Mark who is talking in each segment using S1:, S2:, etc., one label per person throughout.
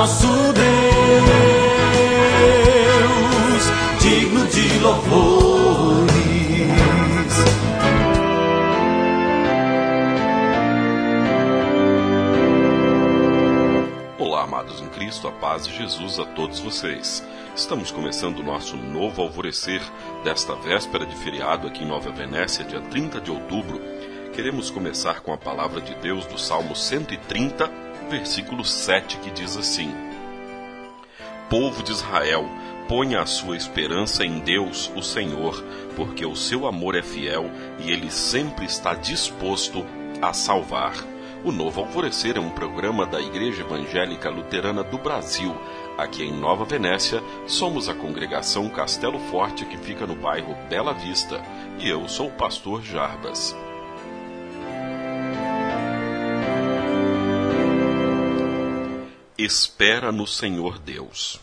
S1: nosso Deus, digno de louvores.
S2: Olá, amados em Cristo, a paz de Jesus a todos vocês. Estamos começando o nosso novo alvorecer desta véspera de feriado aqui em Nova Venécia, dia 30 de outubro. Queremos começar com a palavra de Deus do Salmo 130, versículo 7, que diz assim: Povo de Israel, ponha a sua esperança em Deus, o Senhor, porque o seu amor é fiel e ele sempre está disposto a salvar. O Novo Alvorecer é um programa da Igreja Evangélica Luterana do Brasil. Aqui em Nova Venécia, somos a congregação Castelo Forte que fica no bairro Bela Vista. E eu sou o pastor Jarbas. Espera no Senhor Deus.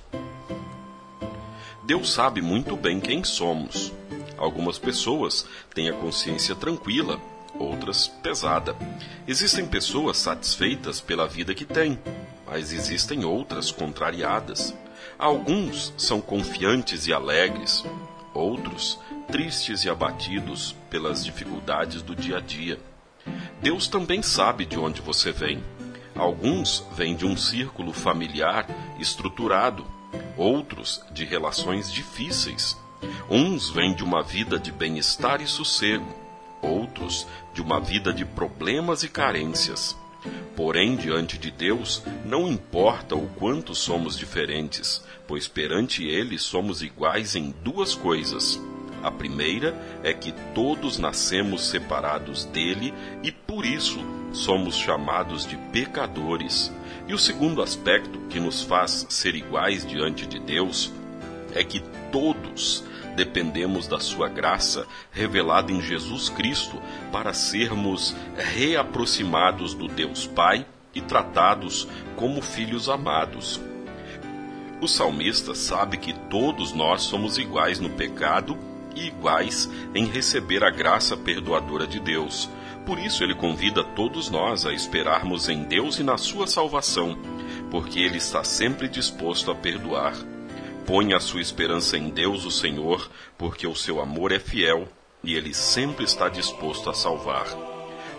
S2: Deus sabe muito bem quem somos. Algumas pessoas têm a consciência tranquila, outras pesada. Existem pessoas satisfeitas pela vida que têm, mas existem outras contrariadas. Alguns são confiantes e alegres, outros tristes e abatidos pelas dificuldades do dia a dia. Deus também sabe de onde você vem. Alguns vêm de um círculo familiar estruturado, outros de relações difíceis. Uns vêm de uma vida de bem-estar e sossego, outros de uma vida de problemas e carências. Porém, diante de Deus, não importa o quanto somos diferentes, pois perante Ele somos iguais em duas coisas. A primeira é que todos nascemos separados dele e por isso somos chamados de pecadores. E o segundo aspecto que nos faz ser iguais diante de Deus é que todos dependemos da sua graça revelada em Jesus Cristo para sermos reaproximados do Deus Pai e tratados como filhos amados. O salmista sabe que todos nós somos iguais no pecado e iguais em receber a graça perdoadora de Deus. Por isso ele convida todos nós a esperarmos em Deus e na sua salvação, porque ele está sempre disposto a perdoar. Ponha a sua esperança em Deus, o Senhor, porque o seu amor é fiel e ele sempre está disposto a salvar.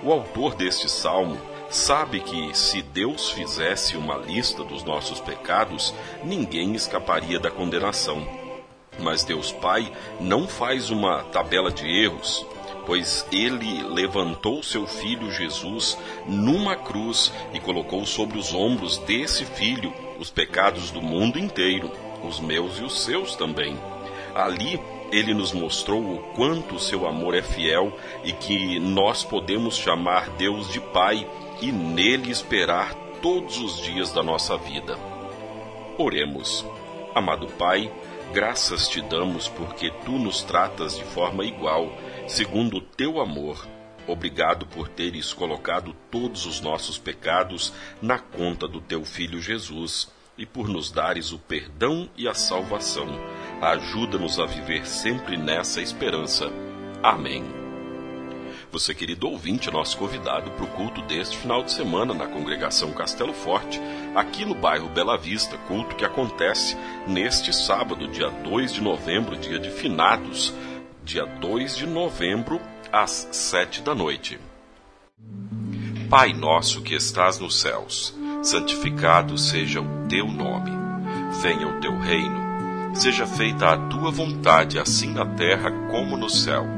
S2: O autor deste salmo sabe que se Deus fizesse uma lista dos nossos pecados, ninguém escaparia da condenação. Mas Deus Pai não faz uma tabela de erros, pois ele levantou seu filho Jesus numa cruz e colocou sobre os ombros desse filho os pecados do mundo inteiro os meus e os seus também. Ali ele nos mostrou o quanto seu amor é fiel e que nós podemos chamar Deus de Pai e nele esperar todos os dias da nossa vida. Oremos. Amado Pai, graças te damos porque tu nos tratas de forma igual, segundo o teu amor. Obrigado por teres colocado todos os nossos pecados na conta do teu filho Jesus e por nos dares o perdão e a salvação. Ajuda-nos a viver sempre nessa esperança. Amém. Você, querido ouvinte, nosso convidado para o culto deste final de semana na congregação Castelo Forte, aqui no bairro Bela Vista, culto que acontece neste sábado, dia 2 de novembro, dia de finados, dia 2 de novembro, às sete da noite. Pai nosso que estás nos céus, santificado seja o teu nome. Venha o teu reino. Seja feita a tua vontade, assim na terra como no céu.